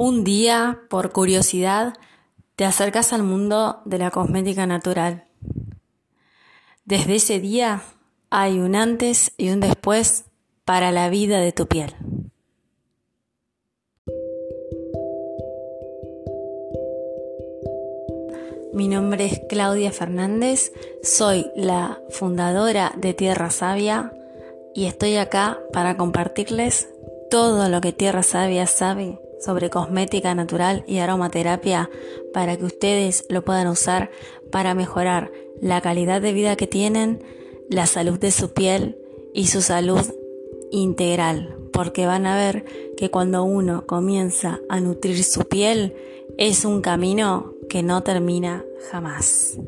Un día, por curiosidad, te acercas al mundo de la cosmética natural. Desde ese día hay un antes y un después para la vida de tu piel. Mi nombre es Claudia Fernández, soy la fundadora de Tierra Sabia y estoy acá para compartirles todo lo que Tierra Sabia sabe sobre cosmética natural y aromaterapia para que ustedes lo puedan usar para mejorar la calidad de vida que tienen, la salud de su piel y su salud integral, porque van a ver que cuando uno comienza a nutrir su piel es un camino que no termina jamás.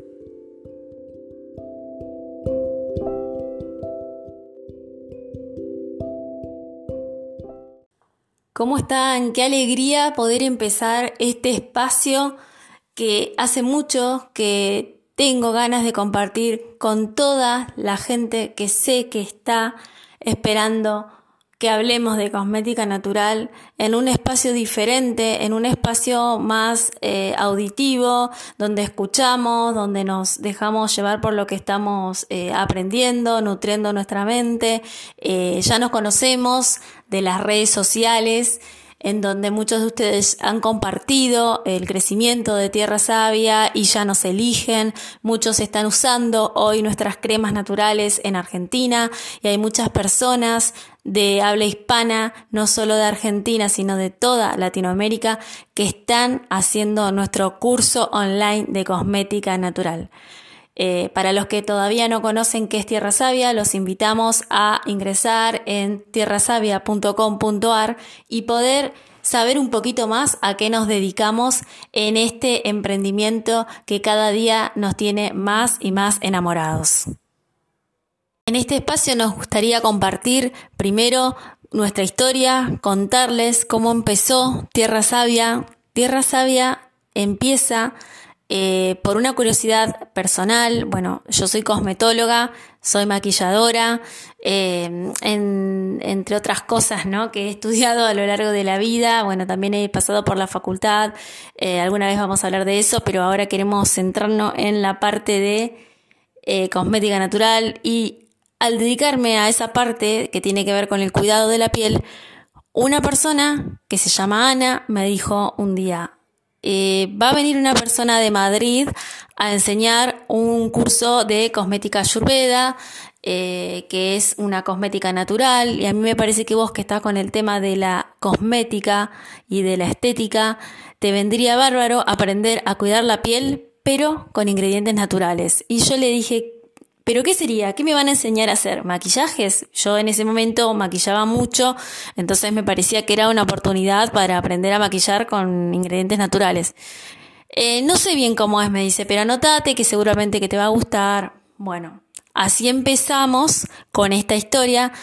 ¿Cómo están? Qué alegría poder empezar este espacio que hace mucho que tengo ganas de compartir con toda la gente que sé que está esperando que hablemos de cosmética natural en un espacio diferente, en un espacio más eh, auditivo, donde escuchamos, donde nos dejamos llevar por lo que estamos eh, aprendiendo, nutriendo nuestra mente. Eh, ya nos conocemos de las redes sociales en donde muchos de ustedes han compartido el crecimiento de Tierra Sabia y ya nos eligen. Muchos están usando hoy nuestras cremas naturales en Argentina y hay muchas personas de habla hispana, no solo de Argentina, sino de toda Latinoamérica, que están haciendo nuestro curso online de cosmética natural. Eh, para los que todavía no conocen qué es Tierra Sabia, los invitamos a ingresar en tierrasavia.com.ar y poder saber un poquito más a qué nos dedicamos en este emprendimiento que cada día nos tiene más y más enamorados. En este espacio nos gustaría compartir primero nuestra historia, contarles cómo empezó Tierra Sabia. Tierra Sabia empieza eh, por una curiosidad personal, bueno, yo soy cosmetóloga, soy maquilladora, eh, entre otras cosas, ¿no? Que he estudiado a lo largo de la vida, bueno, también he pasado por la facultad, eh, alguna vez vamos a hablar de eso, pero ahora queremos centrarnos en la parte de cosmética natural y al dedicarme a esa parte que tiene que ver con el cuidado de la piel, una persona que se llama Ana me dijo un día, eh, va a venir una persona de Madrid a enseñar un curso de cosmética ayurveda, eh, que es una cosmética natural, y a mí me parece que vos que estás con el tema de la cosmética y de la estética, te vendría bárbaro aprender a cuidar la piel, pero con ingredientes naturales. Y yo le dije, ¿Pero qué sería? ¿Qué me van a enseñar a hacer? ¿Maquillajes? Yo en ese momento maquillaba mucho, entonces me parecía que era una oportunidad para aprender a maquillar con ingredientes naturales. Eh, no sé bien cómo es, me dice, pero anotate que seguramente que te va a gustar. Bueno, así empezamos con esta historia.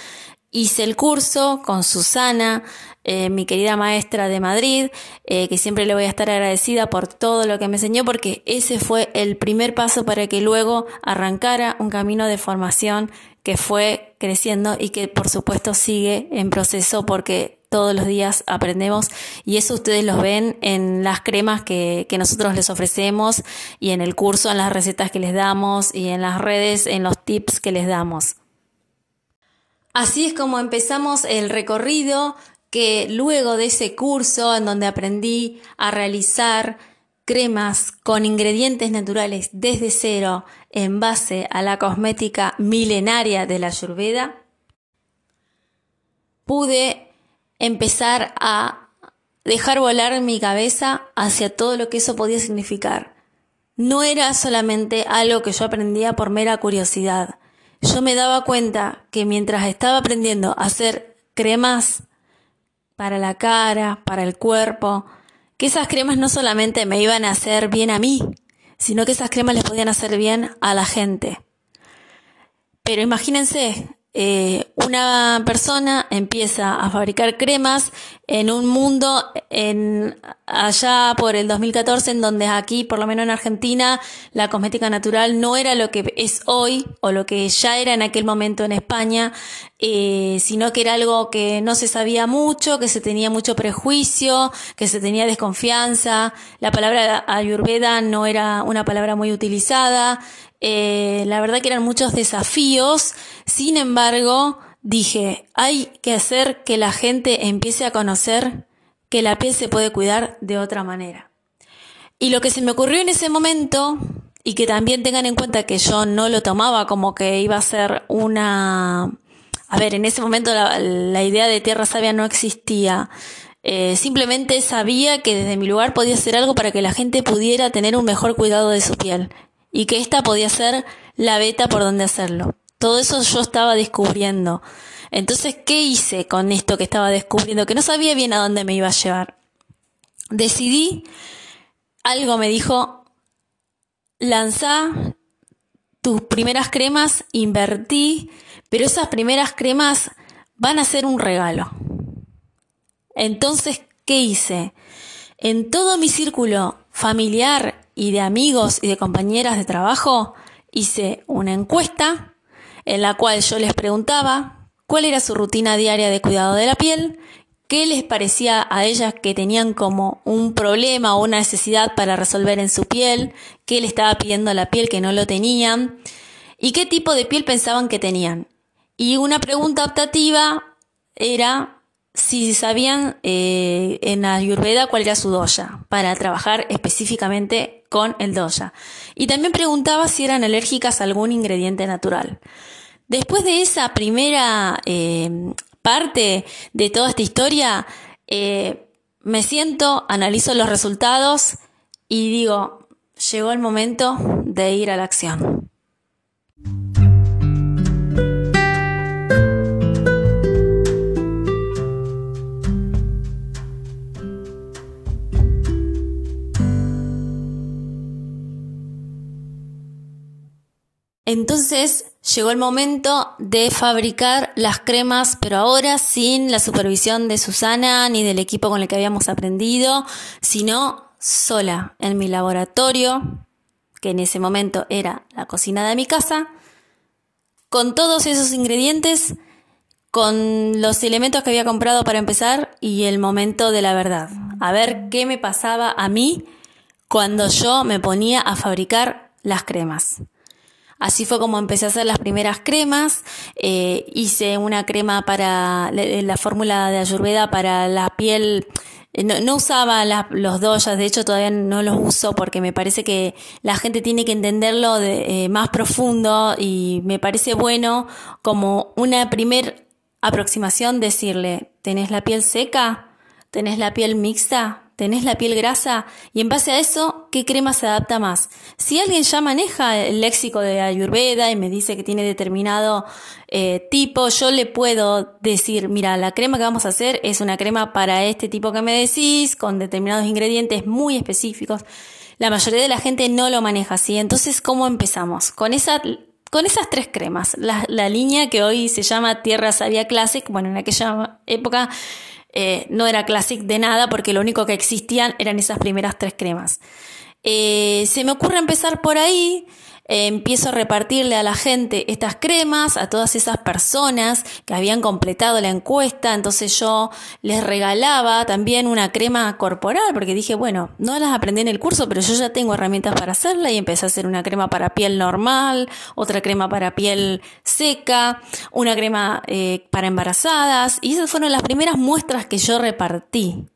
Hice el curso con Susana, eh, mi querida maestra de Madrid, eh, que siempre le voy a estar agradecida por todo lo que me enseñó, porque ese fue el primer paso para que luego arrancara un camino de formación que fue creciendo y que por supuesto sigue en proceso porque todos los días aprendemos y eso ustedes los ven en las cremas que, que, nosotros les ofrecemos y en el curso, en las recetas que les damos y en las redes, en los tips que les damos. Así es como empezamos el recorrido que luego de ese curso en donde aprendí a realizar cremas con ingredientes naturales desde cero en base a la cosmética milenaria de la Ayurveda, pude empezar a dejar volar mi cabeza hacia todo lo que eso podía significar. No era solamente algo que yo aprendía por mera curiosidad. Yo me daba cuenta que mientras estaba aprendiendo a hacer cremas para la cara, para el cuerpo, que esas cremas no solamente me iban a hacer bien a mí, sino que esas cremas les podían hacer bien a la gente. Pero imagínense, eh, una persona empieza a fabricar cremas en un mundo en allá por el 2014 en donde aquí, por lo menos en Argentina, la cosmética natural no era lo que es hoy o lo que ya era en aquel momento en España, eh, sino que era algo que no se sabía mucho, que se tenía mucho prejuicio, que se tenía desconfianza. La palabra ayurveda no era una palabra muy utilizada. Eh, la verdad que eran muchos desafíos. Sin embargo, dije, hay que hacer que la gente empiece a conocer que la piel se puede cuidar de otra manera. Y lo que se me ocurrió en ese momento, y que también tengan en cuenta que yo no lo tomaba como que iba a ser una... A ver, en ese momento la, idea de tierra sabia no existía. Eh, simplemente sabía que desde mi lugar podía hacer algo para que la gente pudiera tener un mejor cuidado de su piel y que esta podía ser la beta por donde hacerlo. Todo eso yo estaba descubriendo. Entonces, ¿qué hice con esto que estaba descubriendo? Que no sabía bien a dónde me iba a llevar. Decidí, algo me dijo, lanzá tus primeras cremas, invertí, pero esas primeras cremas van a ser un regalo. Entonces, ¿qué hice? En todo mi círculo familiar y de amigos y de compañeras de trabajo, hice una encuesta en la cual yo les preguntaba cuál era su rutina diaria de cuidado de la piel, qué les parecía a ellas que tenían como un problema o una necesidad para resolver en su piel, qué le estaba pidiendo a la piel que no lo tenían y qué tipo de piel pensaban que tenían. Y una pregunta optativa era si sabían eh, en Ayurveda cuál era su doya para trabajar específicamente con el doya. Y también preguntaba si eran alérgicas a algún ingrediente natural. Después de esa primera eh, parte de toda esta historia, eh, me siento, analizo los resultados y digo, llegó el momento de ir a la acción. Entonces llegó el momento de fabricar las cremas, pero ahora sin la supervisión de Susana ni del equipo con el que habíamos aprendido, sino sola en mi laboratorio, que en ese momento era la cocina de mi casa, con todos esos ingredientes, con los elementos que había comprado para empezar y el momento de la verdad. A ver qué me pasaba a mí cuando yo me ponía a fabricar las cremas. Así fue como empecé a hacer las primeras cremas. Eh, hice una crema para la, fórmula de Ayurveda para la piel. Eh, no, usaba los doyas, de hecho todavía no los uso porque me parece que la gente tiene que entenderlo de, eh, más profundo y me parece bueno como una primer aproximación decirle, ¿tenés la piel seca? ¿Tenés la piel mixta? Tenés la piel grasa y en base a eso, ¿qué crema se adapta más? Si alguien ya maneja el léxico de Ayurveda y me dice que tiene determinado eh, tipo, yo le puedo decir, mira, la crema que vamos a hacer es una crema para este tipo que me decís, con determinados ingredientes muy específicos. La mayoría de la gente no lo maneja así. Entonces, ¿cómo empezamos? Con esa con esas tres cremas, la, la, línea que hoy se llama Tierra Sabia Classic, bueno, en aquella época eh, no era Classic de nada porque lo único que existían eran esas primeras tres cremas. Eh, se me ocurre empezar por ahí empiezo a repartirle a la gente estas cremas, a todas esas personas que habían completado la encuesta, entonces yo les regalaba también una crema corporal, porque dije, bueno, no las aprendí en el curso, pero yo ya tengo herramientas para hacerla. Y empecé a hacer una crema para piel normal, otra crema para piel seca, una crema eh, para embarazadas, y esas fueron las primeras muestras que yo repartí.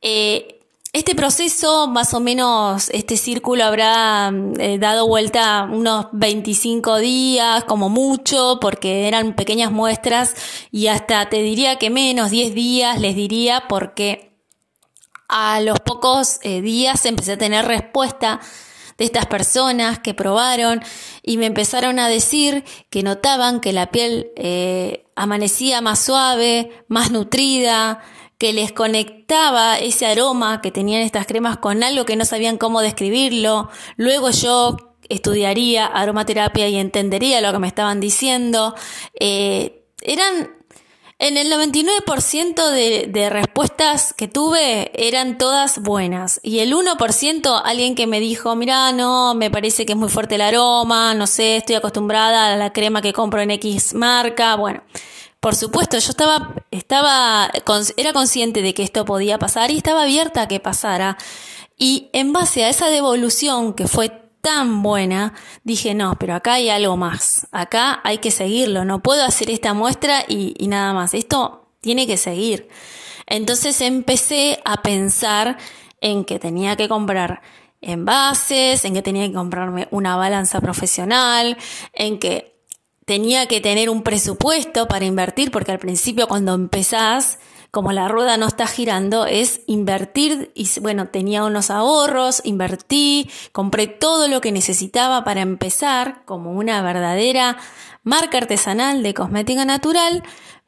Eh, este proceso, más o menos, este círculo habrá eh, dado vuelta unos 25 días, como mucho, porque eran pequeñas muestras y hasta te diría que menos, 10 días les diría, porque a los pocos eh, días empecé a tener respuesta de estas personas que probaron y me empezaron a decir que notaban que la piel eh, amanecía más suave, más nutrida, que les conectaba ese aroma que tenían estas cremas con algo que no sabían cómo describirlo. Luego yo estudiaría aromaterapia y entendería lo que me estaban diciendo. Eh, eran En el 99% de, de, respuestas que tuve eran todas buenas. Y el 1% alguien que me dijo, mira, no, me parece que es muy fuerte el aroma, no sé, estoy acostumbrada a la crema que compro en X marca. Bueno, por supuesto, yo estaba, estaba, era consciente de que esto podía pasar y estaba abierta a que pasara. Y en base a esa devolución que fue tan buena, dije, no, pero acá hay algo más, acá hay que seguirlo, no puedo hacer esta muestra y, y nada más, esto tiene que seguir. Entonces empecé a pensar en que tenía que comprar envases, en que tenía que comprarme una balanza profesional, en que tenía que tener un presupuesto para invertir, porque al principio cuando empezás, como la rueda no está girando, es invertir y bueno, tenía unos ahorros, invertí, compré todo lo que necesitaba para empezar como una verdadera marca artesanal de cosmética natural,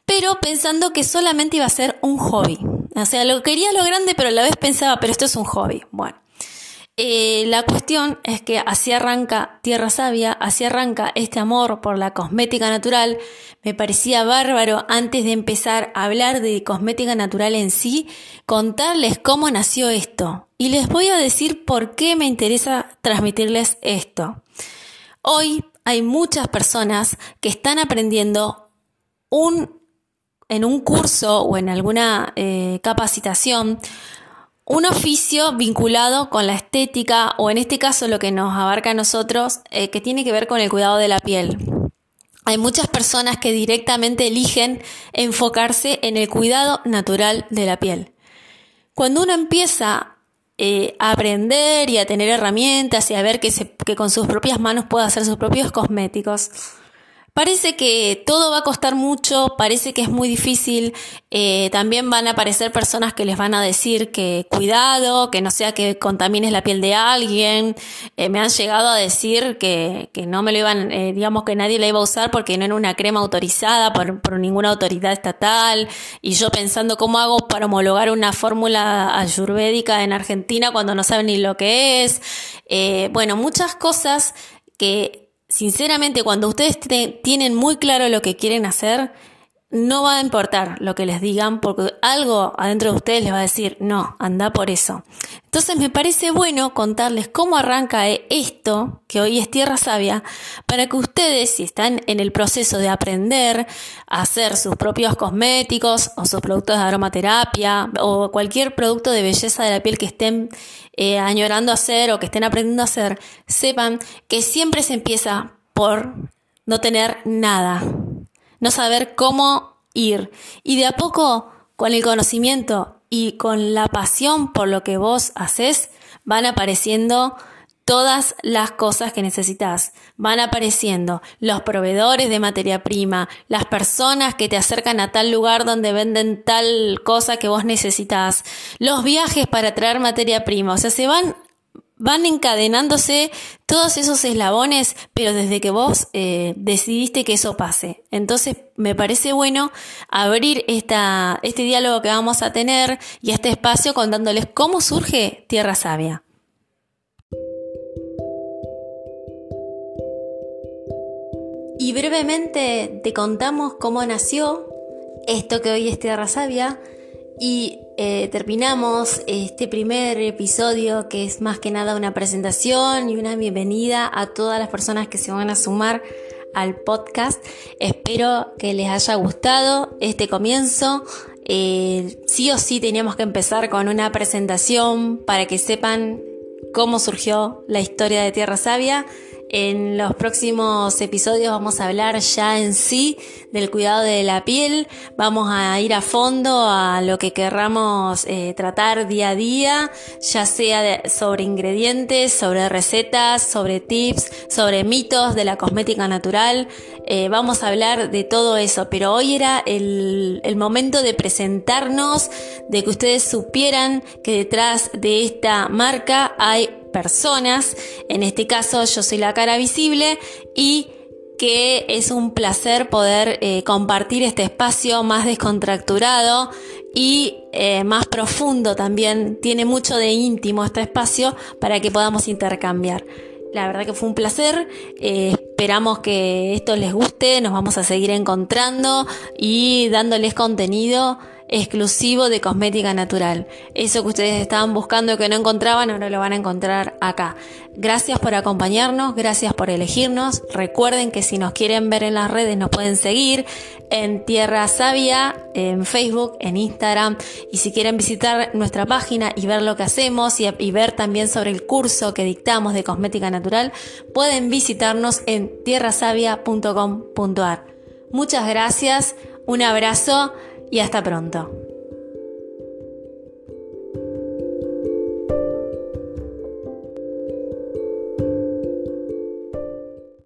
pero pensando que solamente iba a ser un hobby. O sea, lo quería lo grande, pero a la vez pensaba, pero esto es un hobby. Bueno. Eh, la cuestión es que así arranca Tierra Sabia, así arranca este amor por la cosmética natural. Me parecía bárbaro antes de empezar a hablar de cosmética natural en sí, contarles cómo nació esto. Y les voy a decir por qué me interesa transmitirles esto. Hoy hay muchas personas que están aprendiendo un, en un curso o en alguna eh, capacitación un oficio vinculado con la estética o en este caso lo que nos abarca a nosotros, eh, que tiene que ver con el cuidado de la piel. Hay muchas personas que directamente eligen enfocarse en el cuidado natural de la piel. Cuando uno empieza eh, a aprender y a tener herramientas y a ver que, que con sus propias manos puede hacer sus propios cosméticos, Parece que todo va a costar mucho, parece que es muy difícil. Eh, también van a aparecer personas que les van a decir que cuidado, que no sea que contamines la piel de alguien. Eh, me han llegado a decir que, que no me lo iban, eh, digamos que nadie la iba a usar porque no era una crema autorizada por, por ninguna autoridad estatal. Y yo pensando cómo hago para homologar una fórmula ayurvédica en Argentina cuando no saben ni lo que es. bueno, muchas cosas que sinceramente, cuando ustedes tienen muy claro lo que quieren hacer, no va a importar lo que les digan porque algo adentro de ustedes les va a decir, no, anda por eso. Entonces me parece bueno contarles cómo arranca esto, que hoy es Tierra Sabia, para que ustedes, si están en el proceso de aprender a hacer sus propios cosméticos o sus productos de aromaterapia o cualquier producto de belleza de la piel que estén eh, añorando hacer o que estén aprendiendo a hacer, sepan que siempre se empieza por no tener nada no saber cómo ir. Y de a poco, con el conocimiento y con la pasión por lo que vos haces, van apareciendo todas las cosas que necesitas. Van apareciendo los proveedores de materia prima, las personas que te acercan a tal lugar donde venden tal cosa que vos necesitas, los viajes para traer materia prima. O sea, se van van encadenándose todos esos eslabones, pero desde que vos eh, decidiste que eso pase. Entonces me parece bueno abrir esta, este diálogo que vamos a tener y este espacio contándoles cómo surge Tierra Sabia. Y brevemente te contamos cómo nació esto que hoy es Tierra Sabia y eh, terminamos este primer episodio que es más que nada una presentación y una bienvenida a todas las personas que se van a sumar al podcast. Espero que les haya gustado este comienzo. Eh, sí o sí teníamos que empezar con una presentación para que sepan cómo surgió la historia de Tierra Sabia. En los próximos episodios vamos a hablar ya en sí del cuidado de la piel, vamos a ir a fondo a lo que querramos eh, tratar día a día, ya sea sobre ingredientes, sobre recetas, sobre tips, sobre mitos de la cosmética natural. Eh, vamos a hablar de todo eso, pero hoy era el, el momento de presentarnos, de que ustedes supieran que detrás de esta marca hay personas. En este caso yo soy la cara visible y que es un placer poder eh, compartir este espacio más descontracturado y eh, más profundo también. Tiene mucho de íntimo este espacio para que podamos intercambiar. La verdad que fue un placer. Eh, Esperamos que esto les guste, nos vamos a seguir encontrando y dándoles contenido exclusivo de cosmética natural. Eso que ustedes estaban buscando que no encontraban, ahora lo van a encontrar acá. Gracias por acompañarnos, gracias por elegirnos. Recuerden que si nos quieren ver en las redes nos pueden seguir en Tierra Sabia, en Facebook, en Instagram. Y si quieren visitar nuestra página y ver lo que hacemos y, y ver también sobre el curso que dictamos de cosmética natural, pueden visitarnos en tierrasavia.com.ar. Muchas gracias, un abrazo y hasta pronto.